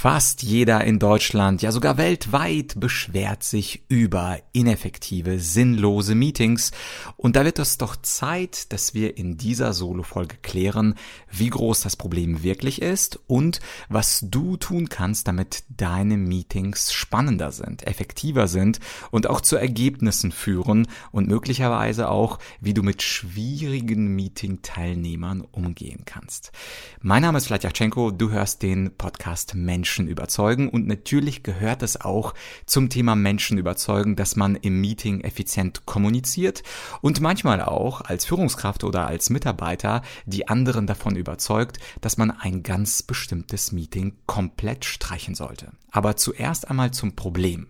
Fast jeder in Deutschland, ja sogar weltweit, beschwert sich über ineffektive, sinnlose Meetings. Und da wird es doch Zeit, dass wir in dieser Solo-Folge klären, wie groß das Problem wirklich ist und was du tun kannst, damit deine Meetings spannender sind, effektiver sind und auch zu Ergebnissen führen und möglicherweise auch, wie du mit schwierigen Meeting-Teilnehmern umgehen kannst. Mein Name ist Vladyachenko, du hörst den Podcast Menschen Menschen überzeugen und natürlich gehört es auch zum Thema Menschen überzeugen, dass man im Meeting effizient kommuniziert und manchmal auch als Führungskraft oder als Mitarbeiter die anderen davon überzeugt, dass man ein ganz bestimmtes Meeting komplett streichen sollte. Aber zuerst einmal zum Problem.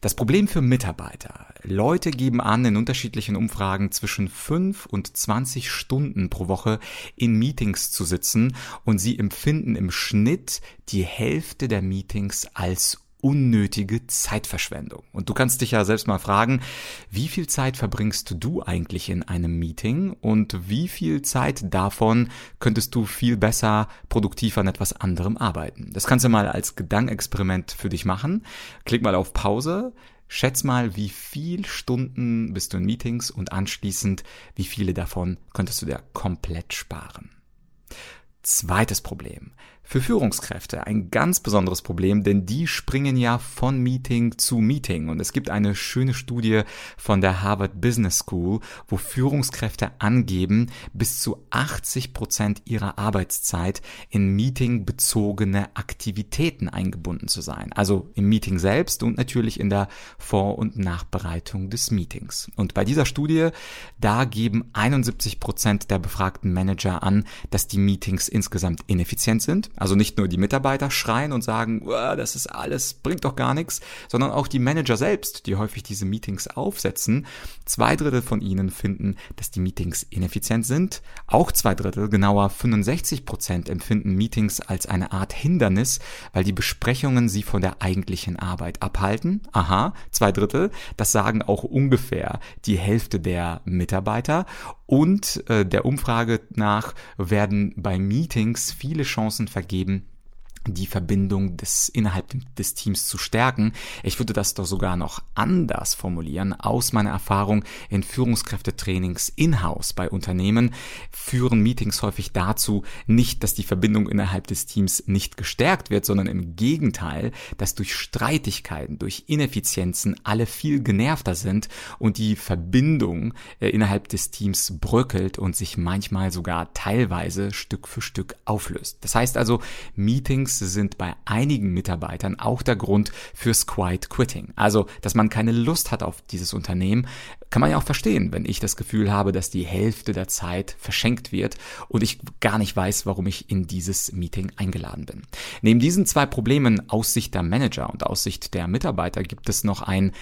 Das Problem für Mitarbeiter. Leute geben an, in unterschiedlichen Umfragen zwischen 5 und 20 Stunden pro Woche in Meetings zu sitzen und sie empfinden im Schnitt die Hälfte der Meetings als unnötige Zeitverschwendung. Und du kannst dich ja selbst mal fragen, wie viel Zeit verbringst du eigentlich in einem Meeting und wie viel Zeit davon könntest du viel besser produktiv an etwas anderem arbeiten? Das kannst du mal als Gedankenexperiment für dich machen. Klick mal auf Pause. Schätz mal, wie viel Stunden bist du in Meetings und anschließend, wie viele davon könntest du dir komplett sparen. Zweites Problem. Für Führungskräfte ein ganz besonderes Problem, denn die springen ja von Meeting zu Meeting. Und es gibt eine schöne Studie von der Harvard Business School, wo Führungskräfte angeben, bis zu 80 Prozent ihrer Arbeitszeit in Meeting-bezogene Aktivitäten eingebunden zu sein. Also im Meeting selbst und natürlich in der Vor- und Nachbereitung des Meetings. Und bei dieser Studie, da geben 71 Prozent der befragten Manager an, dass die Meetings insgesamt ineffizient sind also nicht nur die Mitarbeiter schreien und sagen, das ist alles, bringt doch gar nichts, sondern auch die Manager selbst, die häufig diese Meetings aufsetzen. Zwei Drittel von ihnen finden, dass die Meetings ineffizient sind. Auch zwei Drittel, genauer 65 Prozent, empfinden Meetings als eine Art Hindernis, weil die Besprechungen sie von der eigentlichen Arbeit abhalten. Aha, zwei Drittel. Das sagen auch ungefähr die Hälfte der Mitarbeiter. Und äh, der Umfrage nach werden bei Meetings viele Chancen vergeben, die Verbindung des innerhalb des Teams zu stärken. Ich würde das doch sogar noch anders formulieren. Aus meiner Erfahrung in Führungskräftetrainings in-house bei Unternehmen führen Meetings häufig dazu, nicht, dass die Verbindung innerhalb des Teams nicht gestärkt wird, sondern im Gegenteil, dass durch Streitigkeiten, durch Ineffizienzen alle viel genervter sind und die Verbindung äh, innerhalb des Teams bröckelt und sich manchmal sogar teilweise Stück für Stück auflöst. Das heißt also, Meetings Meetings sind bei einigen Mitarbeitern auch der Grund fürs Quiet Quitting. Also, dass man keine Lust hat auf dieses Unternehmen, kann man ja auch verstehen, wenn ich das Gefühl habe, dass die Hälfte der Zeit verschenkt wird und ich gar nicht weiß, warum ich in dieses Meeting eingeladen bin. Neben diesen zwei Problemen aus Sicht der Manager und aus Sicht der Mitarbeiter gibt es noch ein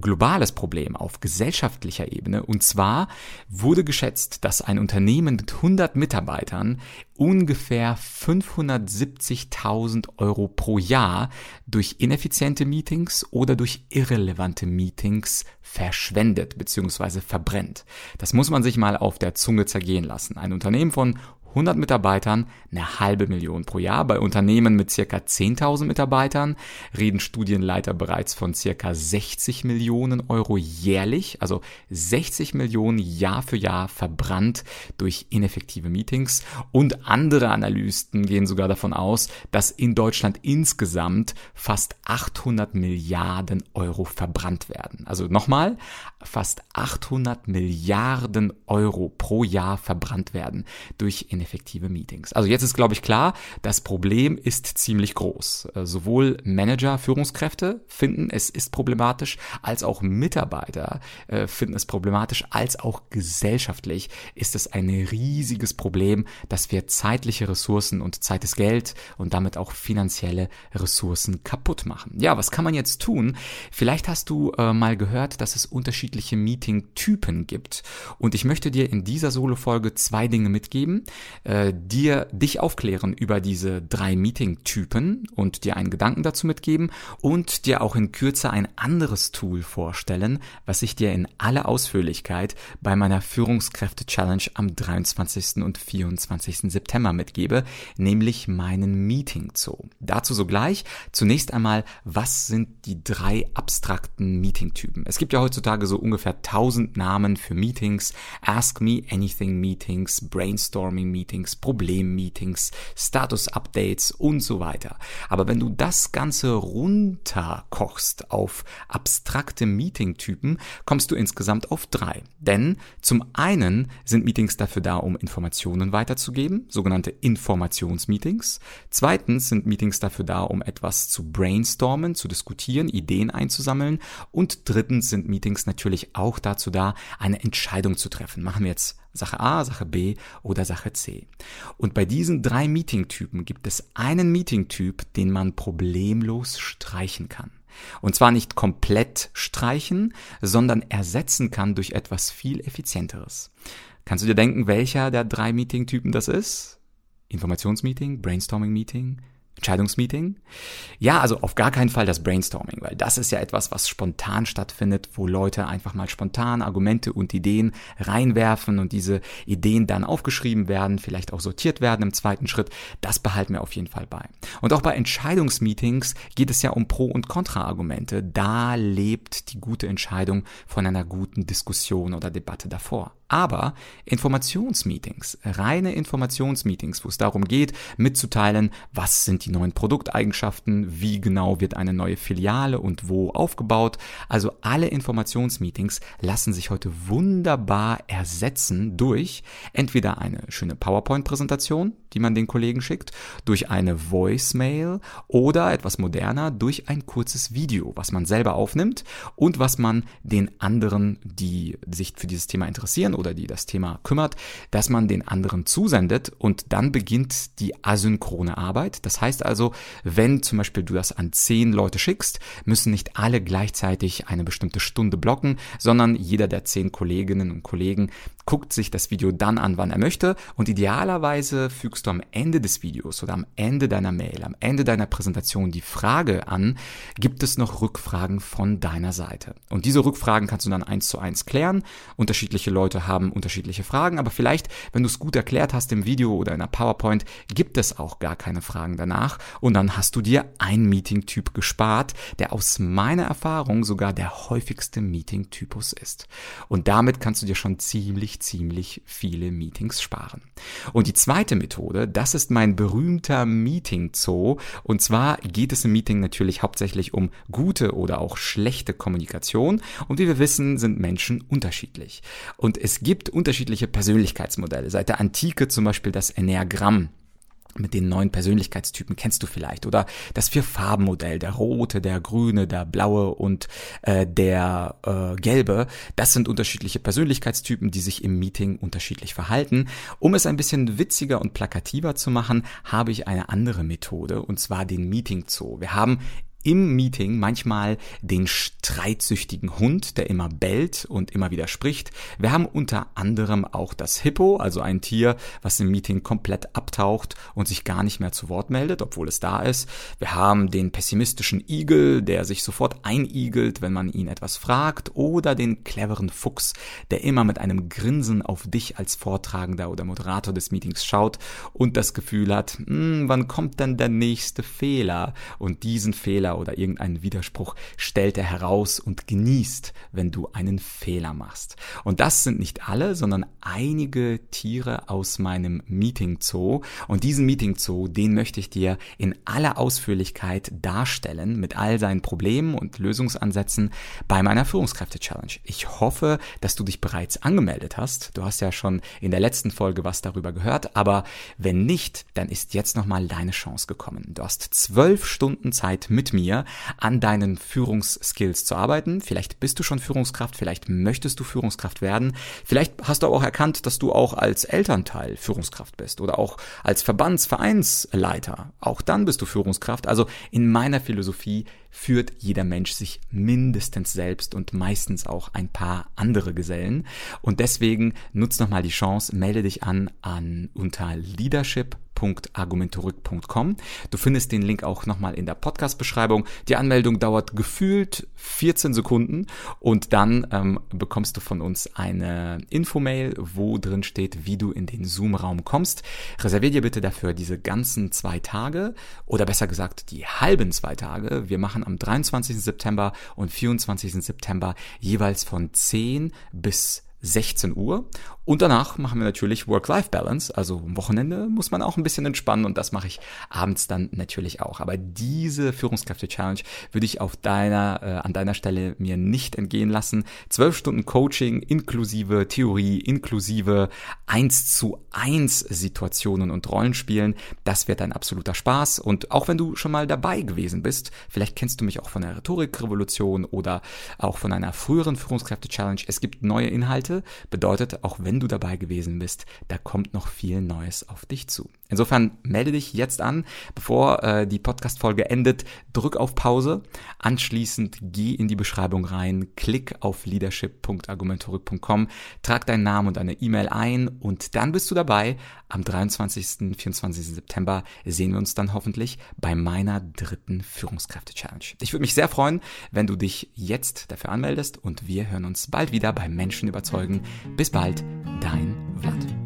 globales Problem auf gesellschaftlicher Ebene. Und zwar wurde geschätzt, dass ein Unternehmen mit 100 Mitarbeitern ungefähr 570.000 Euro pro Jahr durch ineffiziente Meetings oder durch irrelevante Meetings verschwendet bzw. verbrennt. Das muss man sich mal auf der Zunge zergehen lassen. Ein Unternehmen von 100 Mitarbeitern eine halbe Million pro Jahr. Bei Unternehmen mit circa 10.000 Mitarbeitern reden Studienleiter bereits von circa 60 Millionen Euro jährlich, also 60 Millionen Jahr für Jahr verbrannt durch ineffektive Meetings. Und andere Analysten gehen sogar davon aus, dass in Deutschland insgesamt fast 800 Milliarden Euro verbrannt werden. Also nochmal, fast 800 Milliarden Euro pro Jahr verbrannt werden durch ineffektive Meetings. Also jetzt ist, glaube ich, klar, das Problem ist ziemlich groß. Äh, sowohl Manager, Führungskräfte finden, es ist problematisch, als auch Mitarbeiter äh, finden es problematisch, als auch gesellschaftlich ist es ein riesiges Problem, dass wir zeitliche Ressourcen und Zeit ist Geld und damit auch finanzielle Ressourcen kaputt machen. Ja, was kann man jetzt tun? Vielleicht hast du äh, mal gehört, dass es unterschiedliche unterschiedliche Meeting-Typen gibt. Und ich möchte dir in dieser Solo-Folge zwei Dinge mitgeben, äh, dir dich aufklären über diese drei Meeting-Typen und dir einen Gedanken dazu mitgeben und dir auch in Kürze ein anderes Tool vorstellen, was ich dir in aller Ausführlichkeit bei meiner Führungskräfte-Challenge am 23. und 24. September mitgebe, nämlich meinen Meeting Zoo. Dazu sogleich. Zunächst einmal, was sind die drei abstrakten Meeting-Typen? Es gibt ja heutzutage so ungefähr 1000 Namen für Meetings. Ask Me Anything Meetings, Brainstorming Meetings, Meetings, Status Updates und so weiter. Aber wenn du das Ganze runterkochst auf abstrakte Meeting-Typen, kommst du insgesamt auf drei. Denn zum einen sind Meetings dafür da, um Informationen weiterzugeben, sogenannte Informationsmeetings. Zweitens sind Meetings dafür da, um etwas zu brainstormen, zu diskutieren, Ideen einzusammeln. Und drittens sind Meetings natürlich auch dazu da, eine Entscheidung zu treffen. Machen wir jetzt Sache A, Sache B oder Sache C. Und bei diesen drei Meeting-Typen gibt es einen Meeting-Typ, den man problemlos streichen kann. Und zwar nicht komplett streichen, sondern ersetzen kann durch etwas viel effizienteres. Kannst du dir denken, welcher der drei Meeting-Typen das ist? Informationsmeeting, Brainstorming-Meeting, Entscheidungsmeeting? Ja, also auf gar keinen Fall das Brainstorming, weil das ist ja etwas, was spontan stattfindet, wo Leute einfach mal spontan Argumente und Ideen reinwerfen und diese Ideen dann aufgeschrieben werden, vielleicht auch sortiert werden im zweiten Schritt. Das behalten wir auf jeden Fall bei. Und auch bei Entscheidungsmeetings geht es ja um Pro- und Kontraargumente. Da lebt die gute Entscheidung von einer guten Diskussion oder Debatte davor. Aber Informationsmeetings, reine Informationsmeetings, wo es darum geht, mitzuteilen, was sind die neuen Produkteigenschaften, wie genau wird eine neue Filiale und wo aufgebaut. Also alle Informationsmeetings lassen sich heute wunderbar ersetzen durch entweder eine schöne PowerPoint-Präsentation, die man den Kollegen schickt, durch eine Voicemail oder etwas moderner durch ein kurzes Video, was man selber aufnimmt und was man den anderen, die sich für dieses Thema interessieren oder die das Thema kümmert, dass man den anderen zusendet und dann beginnt die asynchrone Arbeit. Das heißt also, wenn zum Beispiel du das an zehn Leute schickst, müssen nicht alle gleichzeitig eine bestimmte Stunde blocken, sondern jeder der zehn Kolleginnen und Kollegen guckt sich das Video dann an, wann er möchte und idealerweise fügst du am Ende des Videos oder am Ende deiner Mail, am Ende deiner Präsentation die Frage an, gibt es noch Rückfragen von deiner Seite? Und diese Rückfragen kannst du dann eins zu eins klären. Unterschiedliche Leute haben unterschiedliche Fragen, aber vielleicht, wenn du es gut erklärt hast im Video oder in der PowerPoint, gibt es auch gar keine Fragen danach und dann hast du dir einen Meeting-Typ gespart, der aus meiner Erfahrung sogar der häufigste Meeting-Typus ist. Und damit kannst du dir schon ziemlich ziemlich, viele Meetings sparen. Und die zweite Methode, das ist mein berühmter Meeting Zoo. Und zwar geht es im Meeting natürlich hauptsächlich um gute oder auch schlechte Kommunikation. Und wie wir wissen, sind Menschen unterschiedlich. Und es gibt unterschiedliche Persönlichkeitsmodelle. Seit der Antike zum Beispiel das Enneagramm mit den neuen Persönlichkeitstypen kennst du vielleicht oder das Vier-Farben-Modell, der rote, der grüne, der blaue und äh, der äh, gelbe. Das sind unterschiedliche Persönlichkeitstypen, die sich im Meeting unterschiedlich verhalten. Um es ein bisschen witziger und plakativer zu machen, habe ich eine andere Methode und zwar den Meeting Zoo. Wir haben im Meeting manchmal den streitsüchtigen Hund, der immer bellt und immer wieder spricht. Wir haben unter anderem auch das Hippo, also ein Tier, was im Meeting komplett abtaucht und sich gar nicht mehr zu Wort meldet, obwohl es da ist. Wir haben den pessimistischen Igel, der sich sofort einigelt, wenn man ihn etwas fragt, oder den cleveren Fuchs, der immer mit einem Grinsen auf dich als Vortragender oder Moderator des Meetings schaut und das Gefühl hat, hm, wann kommt denn der nächste Fehler? Und diesen Fehler Oder irgendeinen Widerspruch stellt er heraus und genießt, wenn du einen Fehler machst. Und das sind nicht alle, sondern einige Tiere aus meinem Meeting Zoo. Und diesen Meeting Zoo, den möchte ich dir in aller Ausführlichkeit darstellen mit all seinen Problemen und Lösungsansätzen bei meiner Führungskräfte Challenge. Ich hoffe, dass du dich bereits angemeldet hast. Du hast ja schon in der letzten Folge was darüber gehört, aber wenn nicht, dann ist jetzt nochmal deine Chance gekommen. Du hast zwölf Stunden Zeit mit mir mir, an deinen Führungsskills zu arbeiten. Vielleicht bist du schon Führungskraft, vielleicht möchtest du Führungskraft werden. Vielleicht hast du auch erkannt, dass du auch als Elternteil Führungskraft bist oder auch als Verbandsvereinsleiter. Auch dann bist du Führungskraft. Also in meiner Philosophie führt jeder Mensch sich mindestens selbst und meistens auch ein paar andere Gesellen. Und deswegen nutz nochmal die Chance, melde dich an, an unter leadership www.argumentorück.com. Du findest den Link auch nochmal in der Podcast-Beschreibung. Die Anmeldung dauert gefühlt 14 Sekunden und dann ähm, bekommst du von uns eine Infomail, wo drin steht, wie du in den Zoom-Raum kommst. Reservier dir bitte dafür diese ganzen zwei Tage oder besser gesagt die halben zwei Tage. Wir machen am 23. September und 24. September jeweils von 10 bis 16 Uhr. Und danach machen wir natürlich Work-Life-Balance. Also am Wochenende muss man auch ein bisschen entspannen und das mache ich abends dann natürlich auch. Aber diese Führungskräfte-Challenge würde ich auf deiner, äh, an deiner Stelle mir nicht entgehen lassen. Zwölf Stunden Coaching inklusive Theorie, inklusive 1 zu 1 Situationen und Rollenspielen. Das wird ein absoluter Spaß. Und auch wenn du schon mal dabei gewesen bist, vielleicht kennst du mich auch von der Rhetorikrevolution oder auch von einer früheren Führungskräfte-Challenge. Es gibt neue Inhalte Seite. Bedeutet, auch wenn du dabei gewesen bist, da kommt noch viel Neues auf dich zu. Insofern melde dich jetzt an, bevor äh, die Podcast-Folge endet. Drück auf Pause. Anschließend geh in die Beschreibung rein, klick auf leadership.argumentorik.com, trag deinen Namen und deine E-Mail ein und dann bist du dabei. Am 23. 24. September sehen wir uns dann hoffentlich bei meiner dritten Führungskräfte-Challenge. Ich würde mich sehr freuen, wenn du dich jetzt dafür anmeldest und wir hören uns bald wieder bei Menschen überzeugen. Folgen. Bis bald, dein Vlad.